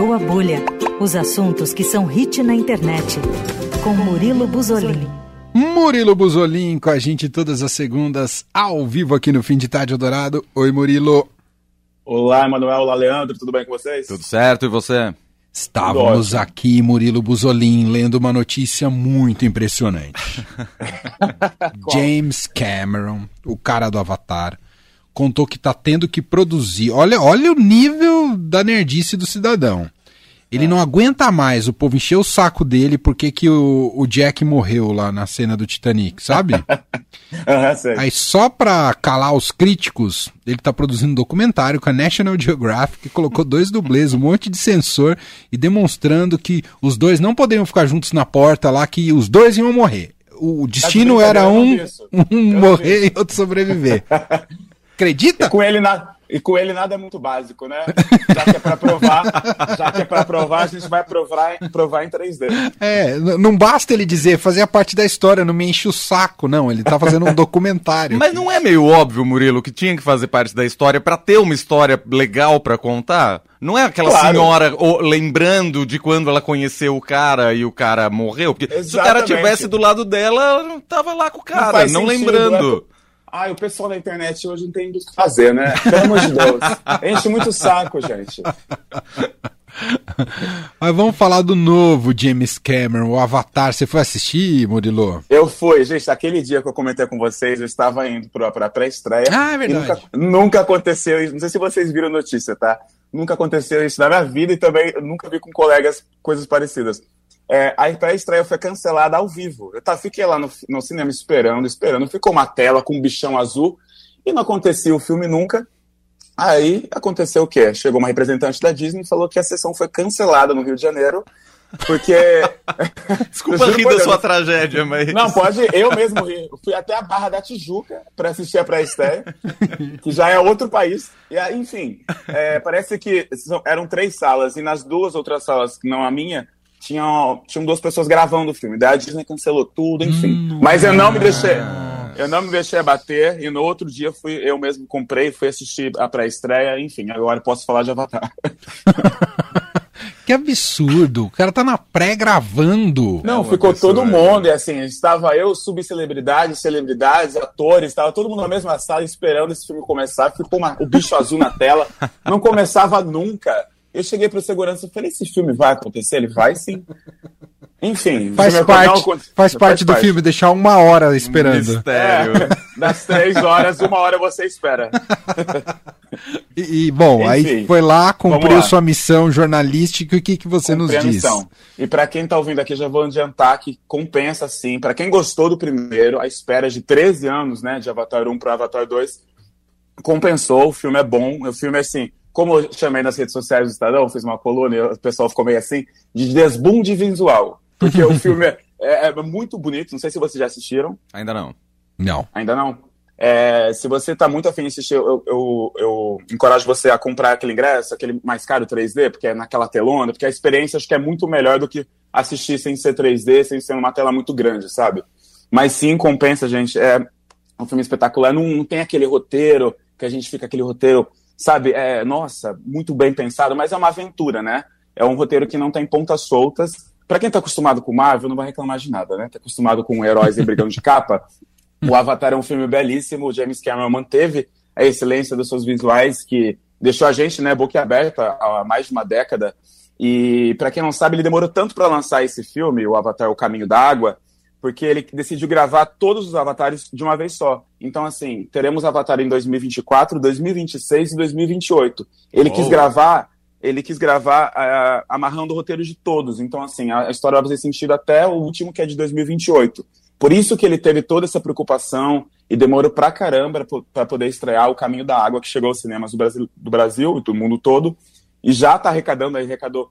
Estourou a Bolha. Os assuntos que são hit na internet. Com Murilo Buzolin. Murilo Buzolin com a gente todas as segundas, ao vivo aqui no Fim de Tarde Eldorado. Oi, Murilo. Olá, Emanuel. Olá, Leandro. Tudo bem com vocês? Tudo certo, e você? Estávamos aqui, Murilo Buzolin, lendo uma notícia muito impressionante. James Cameron, o cara do Avatar, contou que está tendo que produzir. Olha, olha o nível da nerdice do cidadão. Ele não aguenta mais o povo encher o saco dele porque que o, o Jack morreu lá na cena do Titanic, sabe? uhum, Aí só pra calar os críticos, ele tá produzindo um documentário com a National Geographic, que colocou dois dublês, um monte de sensor e demonstrando que os dois não poderiam ficar juntos na porta lá, que os dois iam morrer. O destino era um, um morrer e outro sobreviver. Acredita? E com ele na e com ele nada é muito básico, né? Já que é para provar, já que é para provar, a gente vai provar, provar em 3D. É, não basta ele dizer, fazer a parte da história, não me enche o saco, não. Ele tá fazendo um documentário. Mas não é meio óbvio, Murilo, que tinha que fazer parte da história para ter uma história legal para contar? Não é aquela claro. senhora oh, lembrando de quando ela conheceu o cara e o cara morreu? Porque Exatamente. se o cara tivesse do lado dela, ela tava lá com o cara, não, não sentido, lembrando. É... Ai, o pessoal da internet hoje não tem o que fazer, né? Pelo amor de Deus. Enche muito saco, gente. Mas vamos falar do novo James Cameron, o Avatar. Você foi assistir, Murilo? Eu fui, gente. Aquele dia que eu comentei com vocês, eu estava indo para a pré-estreia. Ah, é verdade. Nunca, nunca, aconteceu isso. Não sei se vocês viram a notícia, tá? Nunca aconteceu isso na minha vida e também nunca vi com colegas coisas parecidas. É, a pré-estreia foi cancelada ao vivo. Eu tá, fiquei lá no, no, cinema esperando, esperando. Ficou uma tela com um bichão azul e não acontecia o filme nunca. Aí aconteceu o quê? Chegou uma representante da Disney e falou que a sessão foi cancelada no Rio de Janeiro. Porque. Desculpa rir da sua tragédia, mas. Não, pode, eu mesmo ri. Eu fui até a Barra da Tijuca para assistir a pré-estreia, que já é outro país. E, enfim, é, parece que eram três salas, e nas duas outras salas, não a minha, tinham, tinham duas pessoas gravando o filme. Daí a Disney cancelou tudo, enfim. Hum, Mas eu não me deixei. Eu não me deixei abater e no outro dia fui eu mesmo comprei, fui assistir a pré-estreia, enfim, agora posso falar de Avatar. que absurdo! O cara tá na pré-gravando. Não, é ficou todo mundo, e assim, estava eu, subcelebridades, celebridades, atores, estava todo mundo na mesma sala esperando esse filme começar, ficou uma, o bicho azul na tela, não começava nunca. Eu cheguei para o segurança e falei: esse filme vai acontecer? Ele vai sim. Enfim, faz parte, faz, faz parte do parte. filme deixar uma hora esperando. É, das três horas, uma hora você espera. e, e, bom, Enfim, aí foi lá, cumpriu lá. sua missão jornalística. O que, que você Cumpri nos diz? E para quem está ouvindo aqui, já vou adiantar que compensa sim. Para quem gostou do primeiro, a espera de 13 anos, né, de Avatar 1 para Avatar 2, compensou. O filme é bom. O filme é assim como eu chamei nas redes sociais do Estadão, fiz uma coluna e o pessoal ficou meio assim, de desbunde visual. Porque o filme é, é, é, muito bonito, não sei se vocês já assistiram. Ainda não. Não. Ainda não? É, se você está muito afim de assistir, eu, eu, eu, encorajo você a comprar aquele ingresso, aquele mais caro 3D, porque é naquela telona, porque a experiência acho que é muito melhor do que assistir sem ser 3D, sem ser uma tela muito grande, sabe? Mas sim, compensa, gente. É um filme espetacular. Não, não tem aquele roteiro que a gente fica aquele roteiro sabe, é, nossa, muito bem pensado, mas é uma aventura, né? É um roteiro que não tem pontas soltas. Para quem tá acostumado com Marvel, não vai reclamar de nada, né? Tá acostumado com heróis e brigando de capa. O Avatar é um filme belíssimo, o James Cameron manteve a excelência dos seus visuais, que deixou a gente, né, boquiaberta há mais de uma década. E para quem não sabe, ele demorou tanto para lançar esse filme, o Avatar: O Caminho da Água, porque ele decidiu gravar todos os avatares de uma vez só. Então, assim, teremos Avatar em 2024, 2026 e 2028. Ele oh. quis gravar, ele quis gravar uh, amarrando o roteiro de todos. Então, assim, a, história vai fazer sentido até o último, que é de 2028. Por isso que ele teve toda essa preocupação e demorou pra caramba para poder estrear O Caminho da Água, que chegou aos cinemas do Brasil, do Brasil e do mundo todo. E já está arrecadando, aí arrecadou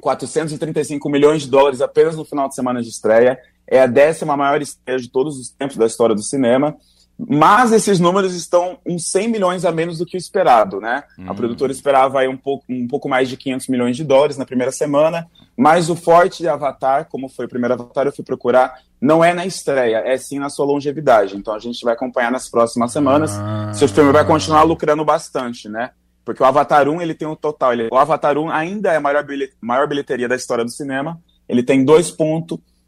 435 milhões de dólares apenas no final de semana de estreia é a décima maior estreia de todos os tempos da história do cinema. Mas esses números estão uns 100 milhões a menos do que o esperado, né? Hum. A produtora esperava aí um pouco, um pouco mais de 500 milhões de dólares na primeira semana, mas o forte de Avatar, como foi o primeiro Avatar, eu fui procurar, não é na estreia, é sim na sua longevidade. Então a gente vai acompanhar nas próximas semanas ah. se o filme vai continuar lucrando bastante, né? Porque o Avatar 1 ele tem um total. Ele, o Avatar 1 ainda é a maior, bilhet, maior bilheteria da história do cinema. Ele tem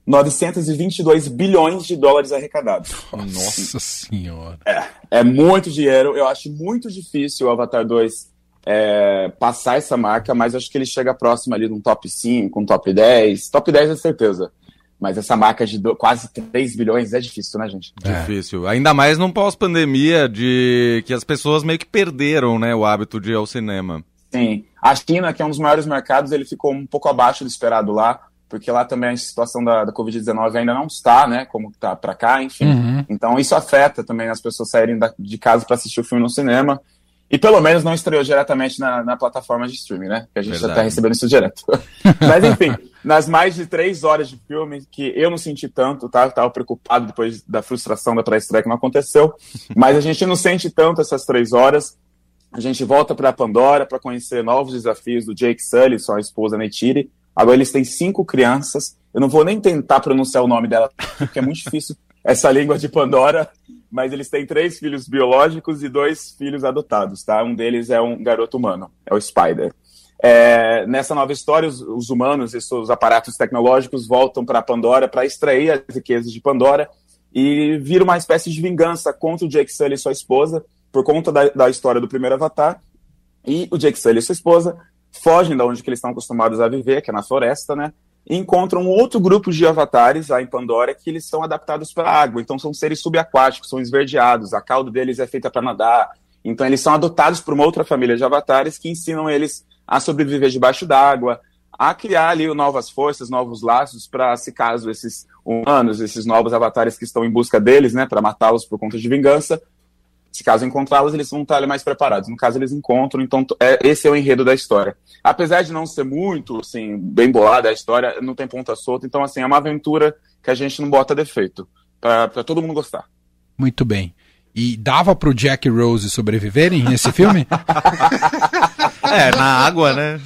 2,922 bilhões de dólares arrecadados. Nossa Senhora. É, é muito dinheiro. Eu acho muito difícil o Avatar 2 é, passar essa marca, mas acho que ele chega próximo ali num top 5, um top 10. Top 10 é certeza. Mas essa marca de do, quase 3 bilhões é difícil, né, gente? É. Difícil. Ainda mais num pós-pandemia de que as pessoas meio que perderam, né, o hábito de ir ao cinema. Sim. A China, que é um dos maiores mercados, ele ficou um pouco abaixo do esperado lá, porque lá também a situação da, da Covid-19 ainda não está, né, como está para cá, enfim. Uhum. Então isso afeta também as pessoas saírem da, de casa para assistir o filme no cinema. E pelo menos não estreou diretamente na, na plataforma de streaming, né? Que a gente Verdade. já tá recebendo isso direto. Mas enfim, nas mais de três horas de filme, que eu não senti tanto, tá? Eu tava preocupado depois da frustração da pré-estreia que não aconteceu. Mas a gente não sente tanto essas três horas. A gente volta para Pandora para conhecer novos desafios do Jake Sully, sua esposa Neytiri. Agora eles têm cinco crianças. Eu não vou nem tentar pronunciar o nome dela, porque é muito difícil essa língua de Pandora mas eles têm três filhos biológicos e dois filhos adotados, tá? Um deles é um garoto humano, é o Spider. É, nessa nova história, os, os, humanos e seus aparatos tecnológicos voltam para Pandora para extrair as riquezas de Pandora e vira uma espécie de vingança contra o Jake Sully e sua esposa, por conta da, da história do primeiro Avatar. E o Jake Sully e sua esposa fogem da onde que eles estão acostumados a viver, que é na floresta, né? e encontram outro grupo de avatares lá em Pandora que eles são adaptados para água. Então são seres subaquáticos, são esverdeados, a cauda deles é feita para nadar. Então eles são adotados por uma outra família de avatares que ensinam eles a sobreviver debaixo d'água, a criar ali novas forças, novos laços para se caso esses humanos, esses novos avatares que estão em busca deles, né, para matá-los por conta de vingança, se caso encontrá-los, eles vão estar mais preparados. No caso, eles encontram, então é, esse é o enredo da história. Apesar de não ser muito, assim, bem bolada a história, não tem ponta solta, então, assim, é uma aventura que a gente não bota defeito, para todo mundo gostar. Muito bem. E dava pro Jack e Rose sobreviverem nesse filme? é, na água, né?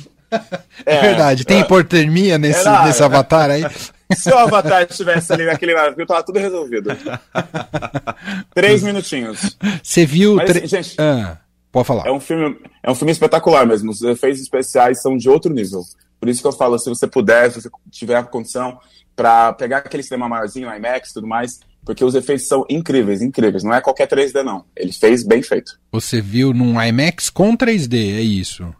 É, é verdade. Tem é, hipotermia nesse, nesse avatar aí? Se o Avatar estivesse ali naquele navio, tava tudo resolvido. Três minutinhos. Você viu. Mas, assim, gente, ah, pode falar. É um, filme, é um filme espetacular mesmo. Os efeitos especiais são de outro nível. Por isso que eu falo, se você puder, se você tiver a condição, para pegar aquele cinema maiorzinho, IMAX e tudo mais, porque os efeitos são incríveis, incríveis. Não é qualquer 3D, não. Ele fez bem feito. Você viu num IMAX com 3D, é isso?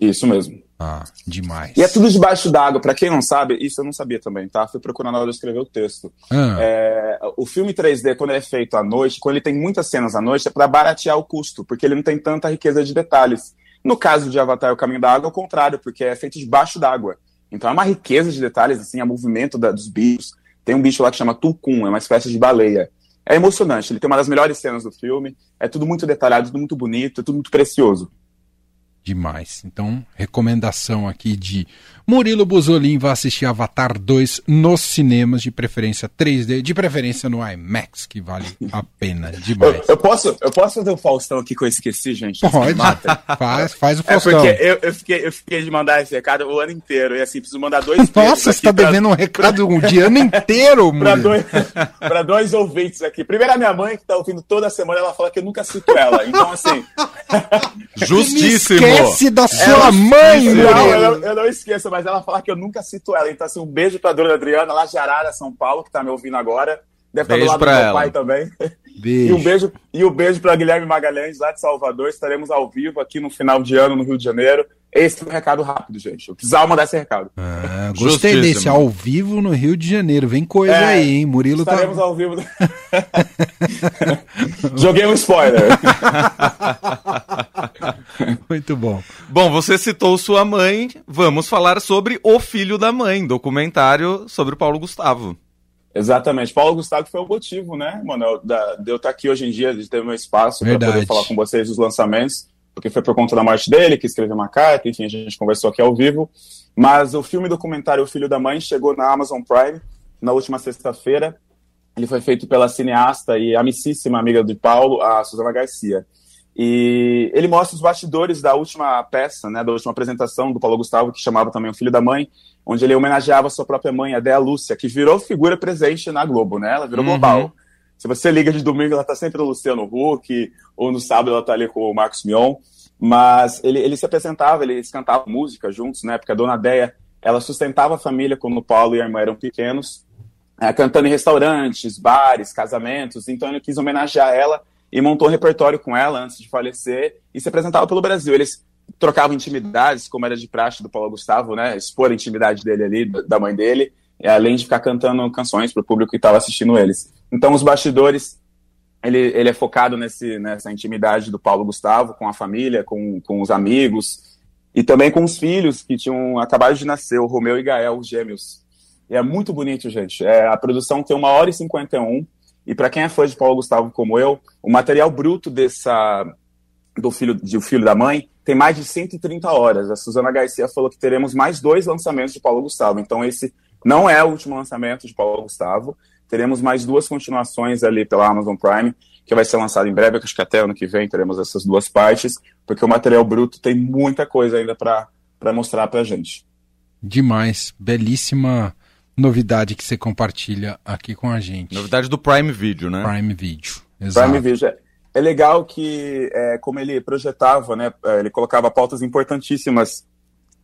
Isso mesmo. Ah, demais. E é tudo debaixo d'água. Para quem não sabe, isso eu não sabia também, tá? Fui procurar na hora de escrever o texto. Ah. É, o filme 3D, quando ele é feito à noite, quando ele tem muitas cenas à noite, é para baratear o custo, porque ele não tem tanta riqueza de detalhes. No caso de Avatar o Caminho da Água, é o contrário, porque é feito debaixo d'água. Então é uma riqueza de detalhes, assim, o movimento da, dos bichos. Tem um bicho lá que chama Tulkun, é uma espécie de baleia. É emocionante, ele tem uma das melhores cenas do filme, é tudo muito detalhado, tudo muito bonito, é tudo muito precioso demais. Então, recomendação aqui de Murilo Buzolin vai assistir Avatar 2 nos cinemas, de preferência 3D, de preferência no IMAX, que vale a pena demais. Eu, eu posso, eu posso fazer o Faustão aqui que eu esqueci, gente? Pode, faz, faz o Faustão. É porque eu, eu, fiquei, eu fiquei de mandar esse recado o ano inteiro, e assim, preciso mandar dois Nossa, você tá pra... devendo um recado um dia ano inteiro, mano. pra, dois, pra dois ouvintes aqui. Primeiro a minha mãe, que tá ouvindo toda semana, ela fala que eu nunca cito ela. Então, assim... Justíssimo! Esquece da sua ela, mãe, não, eu, eu, não esqueço, mas ela fala que eu nunca cito ela. Então, assim, um beijo pra dona Adriana, lá de Arara, São Paulo, que tá me ouvindo agora. Deve beijo estar do lado do meu ela. pai também. Beijo. E um beijo, e um beijo para Guilherme Magalhães, lá de Salvador. Estaremos ao vivo aqui no final de ano no Rio de Janeiro. Esse é um recado rápido, gente. Eu precisava mandar esse recado. Ah, gostei desse, ao vivo no Rio de Janeiro. Vem coisa é, aí, hein? Murilo tá- estaremos tá... ao vivo. Joguei um spoiler. Muito bom. Bom, você citou sua mãe. Vamos falar sobre O Filho da Mãe, documentário sobre o Paulo Gustavo. Exatamente. Paulo Gustavo foi o motivo, né, mano, de eu estar aqui hoje em dia, de ter meu espaço para poder falar com vocês dos lançamentos, porque foi por conta da morte dele, que escreveu uma carta, enfim, a gente conversou aqui ao vivo. Mas o filme documentário O Filho da Mãe chegou na Amazon Prime na última sexta-feira. Ele foi feito pela cineasta e amicíssima amiga de Paulo, a Suzana Garcia. E ele mostra os bastidores da última peça, né, da última apresentação do Paulo Gustavo, que chamava também O Filho da Mãe, onde ele homenageava sua própria mãe, a Dea Lúcia, que virou figura presente na Globo, né? Ela virou uhum. global. Se você liga de domingo, ela tá sempre no Luciano Huck, ou no sábado ela tá ali com o Marcos Mion. Mas ele, ele se apresentava, eles cantavam música juntos, né? Porque a dona Deia, ela sustentava a família quando o Paulo e a irmã eram pequenos, é, cantando em restaurantes, bares, casamentos. Então ele quis homenagear ela e montou um repertório com ela antes de falecer e se apresentava pelo Brasil. Eles trocavam intimidades, como era de praxe do Paulo Gustavo, né? Expor a intimidade dele ali, da mãe dele, além de ficar cantando canções para o público que estava assistindo eles. Então os bastidores ele, ele é focado nesse, nessa intimidade do Paulo Gustavo com a família, com, com os amigos e também com os filhos que tinham acabado de nascer, o Romeu e Gael, os gêmeos. E é muito bonito, gente. É, a produção tem uma hora e 51 e para quem é fã de Paulo Gustavo como eu, o material bruto dessa do filho do filho da mãe tem mais de 130 horas. A Suzana Garcia falou que teremos mais dois lançamentos de Paulo Gustavo. Então esse não é o último lançamento de Paulo Gustavo. Teremos mais duas continuações ali pela Amazon Prime, que vai ser lançado em breve, acho que até ano que vem teremos essas duas partes, porque o material bruto tem muita coisa ainda para mostrar para gente. Demais, belíssima novidade que você compartilha aqui com a gente. Novidade do Prime Video, né? Prime Video, exato. Prime Video. É, é legal que, é, como ele projetava, né, é, ele colocava pautas importantíssimas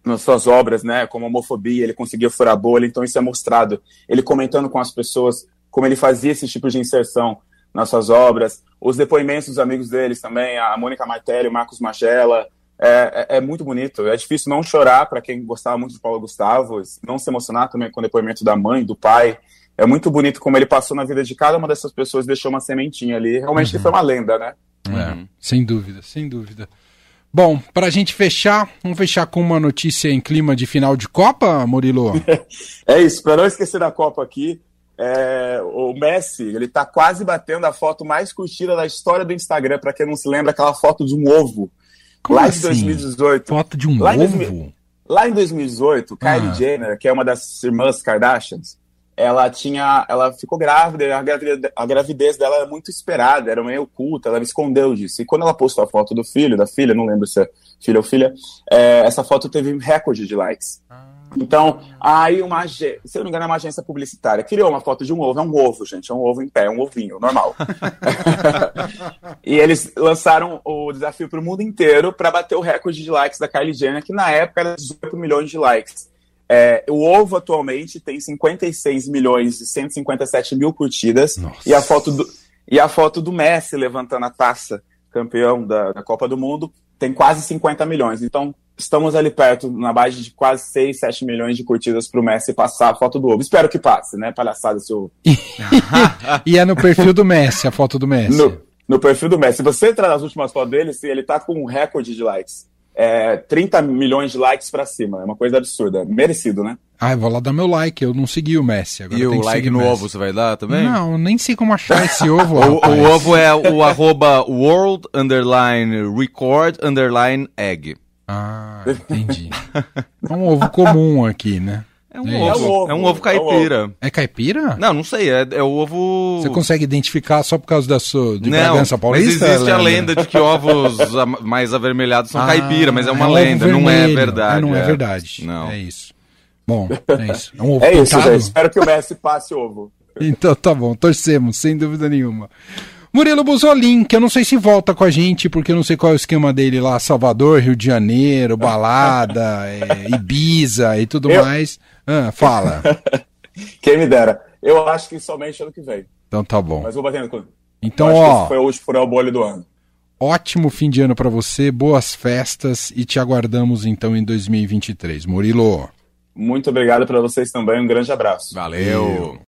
nas suas obras, né, como homofobia, ele conseguia furar a bolha, então isso é mostrado. Ele comentando com as pessoas como ele fazia esse tipo de inserção nas suas obras, os depoimentos dos amigos deles também, a Mônica Martelli, o Marcos Magela, é, é, é, muito bonito. É difícil não chorar para quem gostava muito de Paulo Gustavo, não se emocionar também com o depoimento da mãe, do pai. É muito bonito como ele passou na vida de cada uma dessas pessoas, deixou uma sementinha ali. Realmente uhum. ele foi uma lenda, né? É, uhum. sem dúvida, sem dúvida. Bom, para a gente fechar, vamos fechar com uma notícia em clima de final de Copa, Murilo? é isso, para não esquecer da Copa aqui, é, o Messi, ele tá quase batendo a foto mais curtida da história do Instagram, para quem não se lembra, aquela foto de um ovo. Como lá assim? em 2018. Foto de um lá ovo? Em, lá em 2018, Kylie ah. Jenner, que é uma das irmãs Kardashians, ela tinha, ela ficou grávida, a gravidez, a gravidez dela era muito esperada, era meio oculta, ela me escondeu disso. E quando ela postou a foto do filho, da filha, não lembro se é filho ou filha, é, essa foto teve recorde de likes. Ah. Então, aí uma agência, se eu não me engano, é uma agência publicitária criou uma foto de um ovo, é um ovo, gente, é um ovo em pé, é um ovinho, normal. e eles lançaram o desafio para o mundo inteiro para bater o recorde de likes da Kylie Jenner, que na época era 18 milhões de likes. É, o ovo atualmente tem 56 milhões e 157 mil curtidas e a foto do e a foto do Messi levantando a taça campeão da, da Copa do Mundo tem quase 50 milhões. Então estamos ali perto, na base de quase 6, 7 milhões de curtidas para o Messi passar a foto do ovo. Espero que passe, né? Palhaçada esse ovo. e é no perfil do Messi, a foto do Messi. No, no perfil do Messi. Se você entrar nas últimas fotos dele, ele tá com um recorde de likes. É, 30 milhões de likes para cima. É uma coisa absurda. Merecido, né? Ah, eu vou lá dar meu like. Eu não segui o Messi. Agora e o like no ovo você vai dar também? Não, nem sei como achar esse ovo. o, o, ovo é o arroba world underline record underline egg. Ah, entendi. é um ovo comum aqui, né? É um, é, ovo, é um ovo caipira. É caipira? Não, não sei, é, é o ovo... Você consegue identificar só por causa da sua, de não, Bragança Paulista? mas existe a lenda de que ovos mais avermelhados são ah, caipira, mas é uma é lenda, não é verdade. Ah, não é, é verdade, não. é isso. Bom, é isso. É um ovo É isso, gente. Espero que o Messi passe o ovo. Então tá bom, torcemos, sem dúvida nenhuma. Murilo Buzolin, que eu não sei se volta com a gente, porque eu não sei qual é o esquema dele lá, Salvador, Rio de Janeiro, balada, é, Ibiza e tudo eu... mais. Ah, fala. Quem me dera. Eu acho que somente ano que vem. Então tá bom. Mas vou batendo com. Então, ó. foi o bolho do ano. Ótimo fim de ano para você, boas festas e te aguardamos então em 2023. Murilo. Muito obrigado para vocês também, um grande abraço. Valeu.